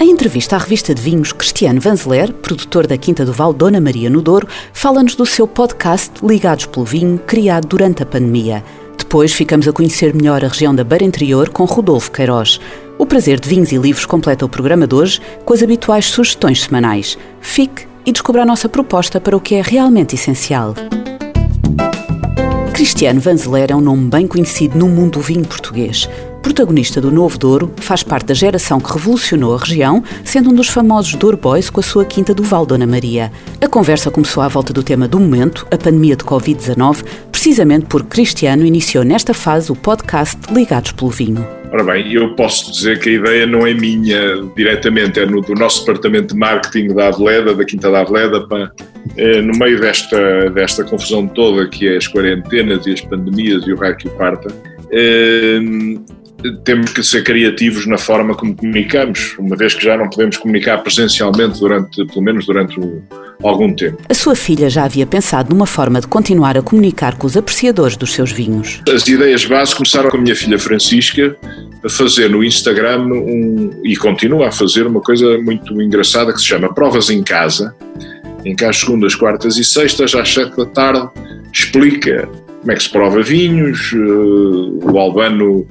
Em entrevista à revista de vinhos, Cristiano Vanzeler, produtor da Quinta do Val Dona Maria no Douro, fala-nos do seu podcast Ligados pelo Vinho, criado durante a pandemia. Depois ficamos a conhecer melhor a região da Beira Interior com Rodolfo Queiroz. O prazer de vinhos e livros completa o programa de hoje com as habituais sugestões semanais. Fique e descubra a nossa proposta para o que é realmente essencial. Cristiano Vanzeler é um nome bem conhecido no mundo do vinho português. Protagonista do Novo Douro, faz parte da geração que revolucionou a região, sendo um dos famosos Douro Boys com a sua quinta do Val Dona Maria. A conversa começou à volta do tema do momento, a pandemia de Covid-19, precisamente porque Cristiano iniciou nesta fase o podcast Ligados pelo Vinho. Ora bem, eu posso dizer que a ideia não é minha diretamente, é no, do nosso departamento de marketing da Aveleda, da Quinta da Aveleda, para, é, no meio desta, desta confusão toda que é as quarentenas e as pandemias e o raio que o parta, é, temos que ser criativos na forma como comunicamos, uma vez que já não podemos comunicar presencialmente durante, pelo menos durante um, algum tempo. A sua filha já havia pensado numa forma de continuar a comunicar com os apreciadores dos seus vinhos. As ideias base começaram com a minha filha Francisca a fazer no Instagram um, e continua a fazer uma coisa muito engraçada que se chama Provas em Casa, em que às segundas, quartas e sextas, às sete da tarde, explica como é que se prova vinhos. O Albano,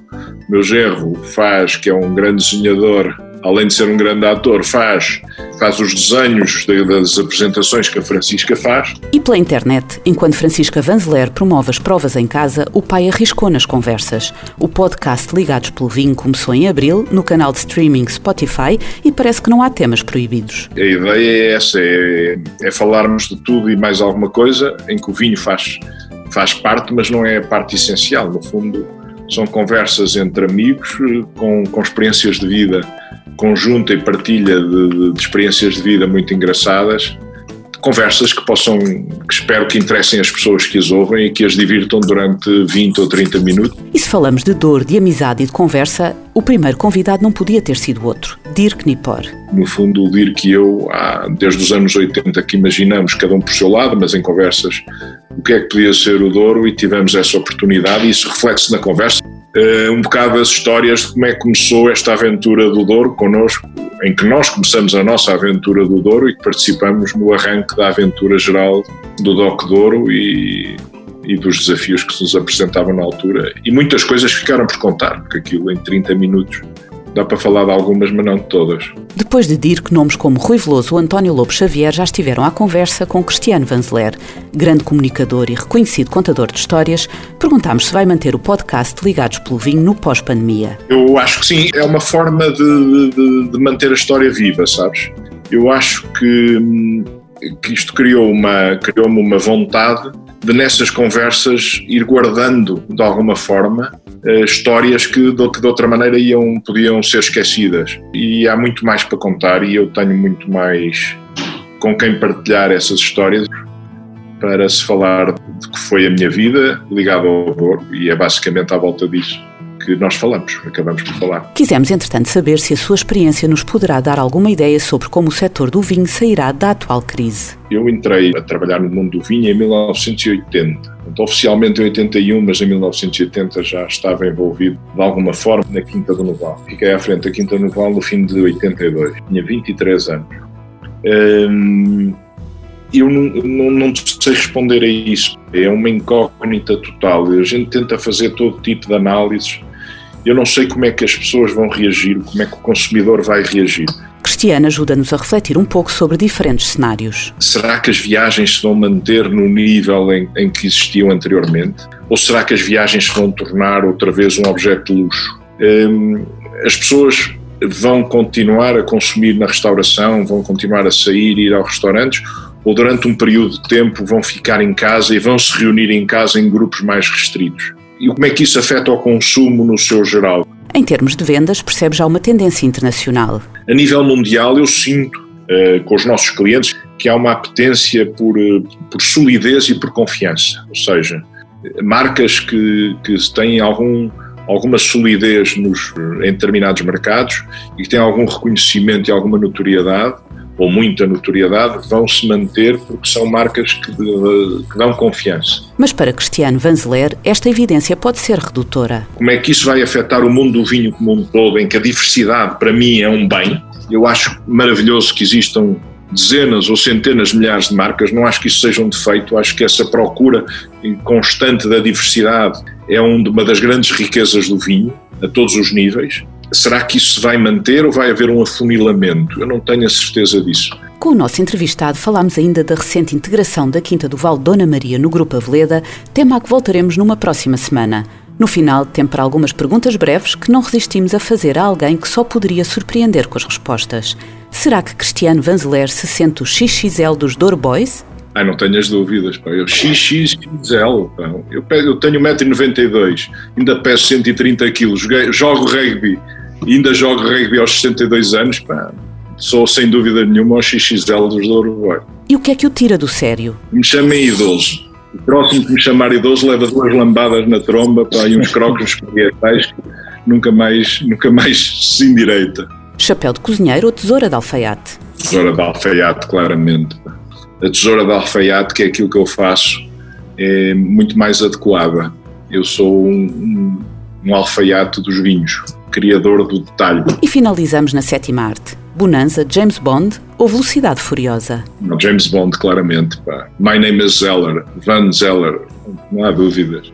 meu genro, faz, que é um grande desenhador, além de ser um grande ator, faz, faz os desenhos das apresentações que a Francisca faz. E pela internet, enquanto Francisca Vanzeler promove as provas em casa, o pai arriscou nas conversas. O podcast Ligados pelo Vinho começou em abril, no canal de streaming Spotify, e parece que não há temas proibidos. A ideia é essa, é, é falarmos de tudo e mais alguma coisa, em que o vinho faz faz parte, mas não é a parte essencial. No fundo, são conversas entre amigos com, com experiências de vida conjunta e partilha de, de, experiências de vida muito engraçadas. Conversas que possam, que espero que interessem as pessoas que as ouvem e que as divirtam durante 20 ou 30 minutos. E se falamos de dor, de amizade e de conversa, o primeiro convidado não podia ter sido outro, Dirk Nipor. No fundo, o Dirk e eu, há, desde os anos 80 que imaginamos, cada um por seu lado, mas em conversas o que é que podia ser o Douro e tivemos essa oportunidade e isso reflete-se na conversa. Uh, um bocado as histórias de como é que começou esta aventura do Douro connosco, em que nós começamos a nossa aventura do Douro e que participamos no arranque da aventura geral do DOC Douro e, e dos desafios que se nos apresentavam na altura. E muitas coisas ficaram por contar, porque aquilo em 30 minutos Dá para falar de algumas, mas não de todas. Depois de dir que nomes como Rui Veloso ou António Lobo Xavier já estiveram à conversa com Cristiano Vanzeler, grande comunicador e reconhecido contador de histórias, perguntámos se vai manter o podcast Ligados pelo Vinho no pós-pandemia. Eu acho que sim, é uma forma de, de, de manter a história viva, sabes? Eu acho que, que isto criou uma, criou-me uma vontade de nessas conversas ir guardando de alguma forma histórias que de, que de, outra maneira iam, podiam ser esquecidas. E há muito mais para contar e eu tenho muito mais com quem partilhar essas histórias para se falar de que foi a minha vida ligada ao horror e é basicamente à volta disso que nós falamos, acabamos por falar. Quisemos, entretanto, saber se a sua experiência nos poderá dar alguma ideia sobre como o setor do vinho sairá da atual crise. Eu entrei a trabalhar no mundo do vinho em 1980. Então, oficialmente em 81, mas em 1980 já estava envolvido de alguma forma na Quinta do Noval. Fiquei à frente da Quinta do Noval no fim de 82. Tinha 23 anos. Hum, eu não, não, não, sei responder a isso. É uma incógnita total. A gente tenta fazer todo tipo de análises eu não sei como é que as pessoas vão reagir, como é que o consumidor vai reagir. Cristiana ajuda-nos a refletir um pouco sobre diferentes cenários. Será que as viagens se vão manter no nível em, em que existiam anteriormente? Ou será que as viagens se vão tornar outra vez um objeto de luxo? Hum, as pessoas vão continuar a consumir na restauração, vão continuar a sair, ir aos restaurantes, ou durante um período de tempo vão ficar em casa e vão se reunir em casa em grupos mais restritos? E como é que isso afeta o consumo no seu geral? Em termos de vendas, percebe já uma tendência internacional. A nível mundial, eu sinto uh, com os nossos clientes que há uma apetência por, eh, por solidez e por confiança, ou seja, marcas que, que têm algum, alguma solidez nos, em determinados mercados e que têm algum reconhecimento e alguma notoriedade, ou muita notoriedade, vão se manter porque são marcas que, que dão confiança. Mas para Cristiano Vanzeler, esta evidência pode ser redutora. Como é que isso vai afetar o mundo do vinho como um todo, em que a diversidade para mim é um bem? Eu acho maravilhoso que existam dezenas ou centenas de milhares de marcas, não acho que isso seja um defeito, acho que essa procura constante da diversidade é uma das grandes riquezas do vinho, a todos os níveis. Será que isso se vai manter ou vai haver um afunilamento? Eu não tenho a certeza disso. Com o nosso entrevistado falámos ainda da recente integração da Quinta do Val Dona Maria no Grupo Aveleda, tema a que voltaremos numa próxima semana. No final, tem para algumas perguntas breves que não resistimos a fazer a alguém que só poderia surpreender com as respostas. Será que Cristiano Vanzeler se sente o XXL dos Douro Boys? Ai, não tenho as dúvidas, pá. Eu XXL, pá. Eu, eu tenho 1,92m, ainda peso 130 kg, jogo rugby, ainda jogo rugby aos 62 anos, pá. Sou sem dúvida nenhuma o XXL dos Douro Boys. E o que é que o tira do sério? Me chamem idoso. O próximo que me chamar idoso leva duas lambadas na tromba pá, e uns crocos parietais que nunca mais, nunca mais se endireita. Chapéu de cozinheiro ou tesoura de alfaiate? Tesoura de alfaiate, claramente. A tesoura de alfaiate, que é aquilo que eu faço, é muito mais adequada. Eu sou um, um, um alfaiate dos vinhos, criador do detalhe. E finalizamos na sétima arte. Bonanza, James Bond ou Velocidade Furiosa? James Bond, claramente. Pá. My name is Zeller, Van Zeller, não há dúvidas.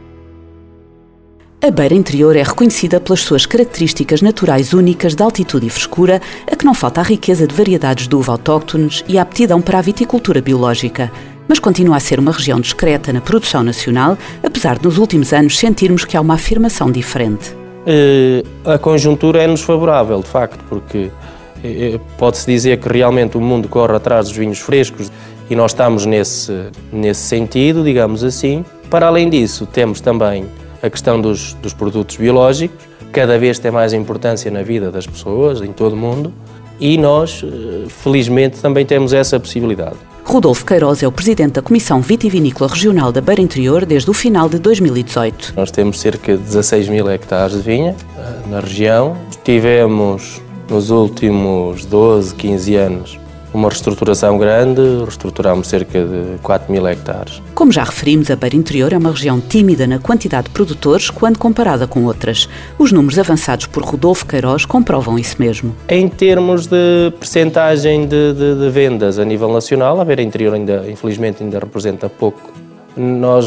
A beira interior é reconhecida pelas suas características naturais únicas de altitude e frescura, a que não falta a riqueza de variedades de uva autóctones e a aptidão para a viticultura biológica. Mas continua a ser uma região discreta na produção nacional, apesar de nos últimos anos sentirmos que há uma afirmação diferente. Uh, a conjuntura é-nos favorável, de facto, porque uh, pode-se dizer que realmente o mundo corre atrás dos vinhos frescos e nós estamos nesse, nesse sentido, digamos assim. Para além disso, temos também a questão dos, dos produtos biológicos, cada vez tem mais importância na vida das pessoas, em todo o mundo, e nós, eh, felizmente, também temos essa possibilidade. Rodolfo Queiroz é o presidente da Comissão Vitivinícola Regional da Beira Interior desde o final de 2018. Nós temos cerca de 16 mil hectares de vinha eh, na região. Tivemos, nos últimos 12, 15 anos, uma reestruturação grande, reestruturamos cerca de 4 mil hectares. Como já referimos, a Beira Interior é uma região tímida na quantidade de produtores quando comparada com outras. Os números avançados por Rodolfo Queiroz comprovam isso mesmo. Em termos de percentagem de, de, de vendas a nível nacional, a Beira Interior ainda, infelizmente, ainda representa pouco. Nós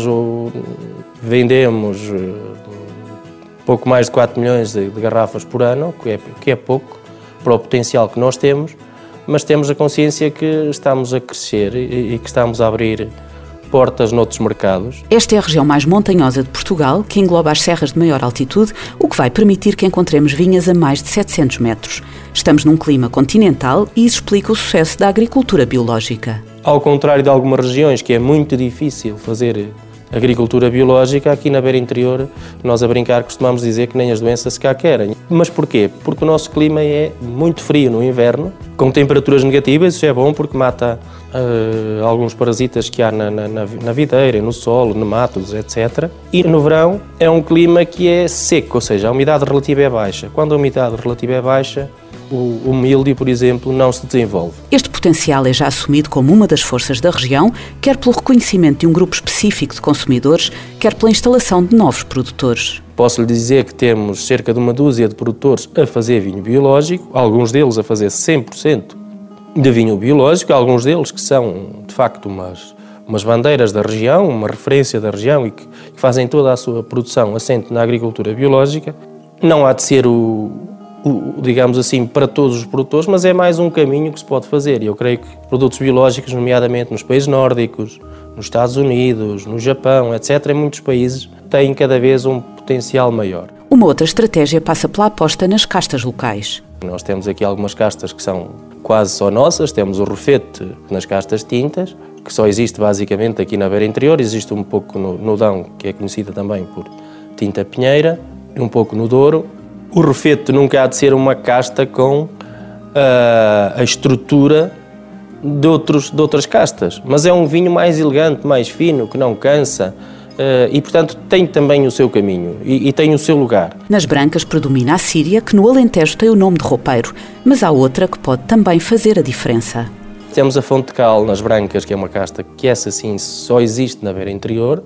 vendemos eh, pouco mais de 4 milhões de, de garrafas por ano, que é, que é pouco para o potencial que nós temos mas temos a consciência que estamos a crescer e, que estamos a abrir portas noutros mercados. Esta é a região mais montanhosa de Portugal, que engloba as serras de maior altitude, o que vai permitir que encontremos vinhas a mais de 700 metros. Estamos num clima continental e isso explica o sucesso da agricultura biológica. Ao contrário de algumas regiões que é muito difícil fazer agricultura biológica, aqui na beira interior, nós a brincar costumamos dizer que nem as doenças cá querem. Mas porquê? Porque o nosso clima é muito frio no inverno, com temperaturas negativas, isso é bom porque mata uh, alguns parasitas que há na, na, na videira, no solo, nematos, etc. E no verão é um clima que é seco, ou seja, a umidade relativa é baixa. Quando a umidade relativa é baixa, o, o milho, por exemplo, não se desenvolve. Este potencial é já assumido como uma das forças da região, quer pelo reconhecimento de um grupo específico de consumidores, quer pela instalação de novos produtores. Posso lhe dizer que temos cerca de uma dúzia de produtores a fazer vinho biológico, alguns deles a fazer 100% de vinho biológico, alguns deles que são, de facto, umas, umas bandeiras da região, uma referência da região e que, que fazem toda a sua produção assente na agricultura biológica. Não há de ser o, digamos assim, para todos os produtores, mas é mais um caminho que se pode fazer. E eu creio que produtos biológicos, nomeadamente nos países nórdicos, nos Estados Unidos, no Japão, etc., em muitos países, têm cada vez um potencial maior. Uma outra estratégia passa pela aposta nas castas locais. Nós temos aqui algumas castas que são quase só nossas, temos o refete nas castas tintas, que só existe basicamente aqui na beira interior, existe um pouco no, no Dão, que é conhecida também por tinta pinheira, um pouco no Douro, o refeto nunca há de ser uma casta com uh, a estrutura de, outros, de outras castas, mas é um vinho mais elegante, mais fino, que não cansa. Uh, e, portanto, tem também o seu caminho e, e, tem o seu lugar. Nas brancas predomina a Síria, que no Alentejo tem o nome de roupeiro, mas há outra que pode também fazer a diferença. Temos a Fonte Cal nas brancas, que é uma casta que essa sim só existe na beira interior.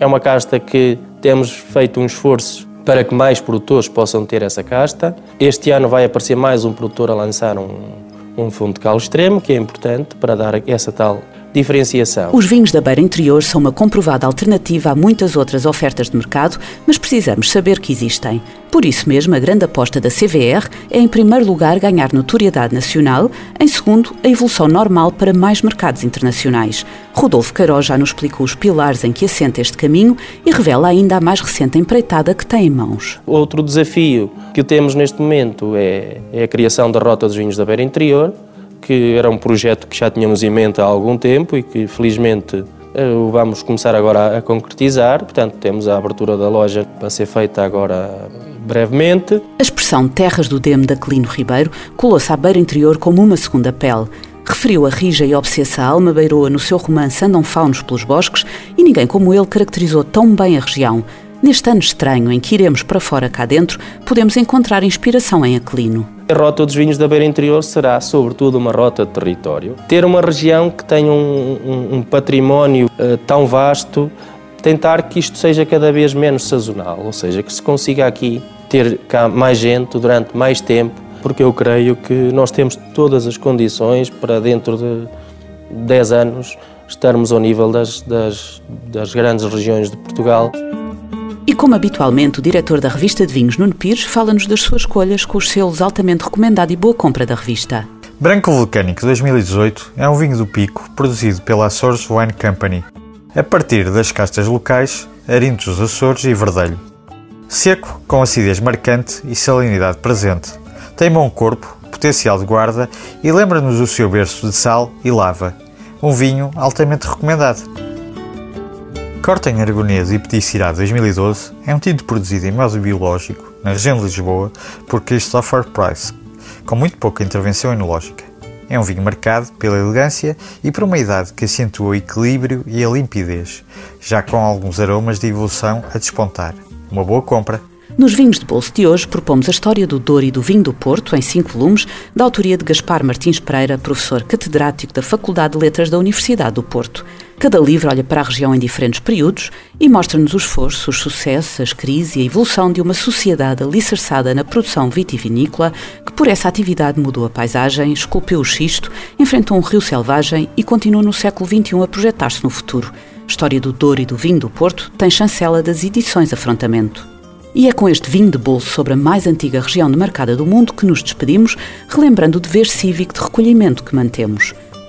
É uma casta que temos feito um esforço para que mais produtores possam ter essa casta. Este ano vai aparecer mais um produtor a lançar um, um fundo de cal extremo, que é importante para dar essa tal diferenciação. Os vinhos da Beira Interior são uma comprovada alternativa a muitas outras ofertas de mercado, mas precisamos saber que existem. Por isso mesmo, a grande aposta da CVR é, em primeiro lugar, ganhar notoriedade nacional, em segundo, a evolução normal para mais mercados internacionais. Rodolfo Queiroz já nos explicou os pilares em que assenta este caminho e revela ainda a mais recente empreitada que tem em mãos. Outro desafio que temos neste momento é, é a criação da Rota dos Vinhos da Beira Interior, que era um projeto que já tínhamos em mente há algum tempo e que felizmente eh, o vamos começar agora a concretizar. Portanto, temos a abertura da loja para ser feita agora brevemente. A expressão Terras do Demo da Aquilino Ribeiro colou-se à beira interior como uma segunda pele. Referiu a rija e obsessa alma beiroa no seu romance Andam Faunos pelos Bosques e ninguém como ele caracterizou tão bem a região. Neste ano estranho em que iremos para fora cá dentro, podemos encontrar inspiração em Aquilino. A rota dos vinhos da beira interior será, sobretudo, uma rota de território. Ter uma região que tenha um, um, um património uh, tão vasto, tentar que isto seja cada vez menos sazonal, ou seja, que se consiga aqui ter cá mais gente durante mais tempo, porque eu creio que nós temos todas as condições para dentro de 10 anos estarmos ao nível das, das, das grandes regiões de Portugal. E como habitualmente, o diretor da revista de vinhos, Nuno Pires, fala-nos das suas escolhas com os selos altamente recomendado e boa compra da revista. Branco Vulcânico 2018 é um vinho do Pico produzido pela Açores Wine Company, a partir das castas locais, Arintos dos Açores e Verdelho. Seco, com acidez marcante e salinidade presente. Tem bom corpo, potencial de guarda e lembra-nos o seu berço de sal e lava. Um vinho altamente recomendado. Cortem Aragonês e Petit Syrah 2012 é um tinto produzido em modo biológico, na região de Lisboa, por Christopher Price, com muito pouca intervenção enológica. É um vinho marcado pela elegância e por uma idade que acentua o equilíbrio e a limpidez, já com alguns aromas de evolução a despontar. Uma boa compra! Nos vinhos de bolso de hoje propomos a história do Douro e do vinho do Porto, em cinco volumes, da autoria de Gaspar Martins Pereira, professor catedrático da Faculdade de Letras da Universidade do Porto. Cada livro olha para a região em diferentes períodos e mostra-nos o esforço, os sucessos, as crises e a evolução de uma sociedade alicerçada na produção vitivinícola que, por essa atividade, mudou a paisagem, esculpiu o xisto, enfrentou um rio selvagem e continua no século XXI a projetar-se no futuro. História do Douro e do Vinho do Porto tem chancela das edições Afrontamento. E é com este vinho de bolso sobre a mais antiga região demarcada do mundo que nos despedimos, relembrando o dever cívico de recolhimento que mantemos.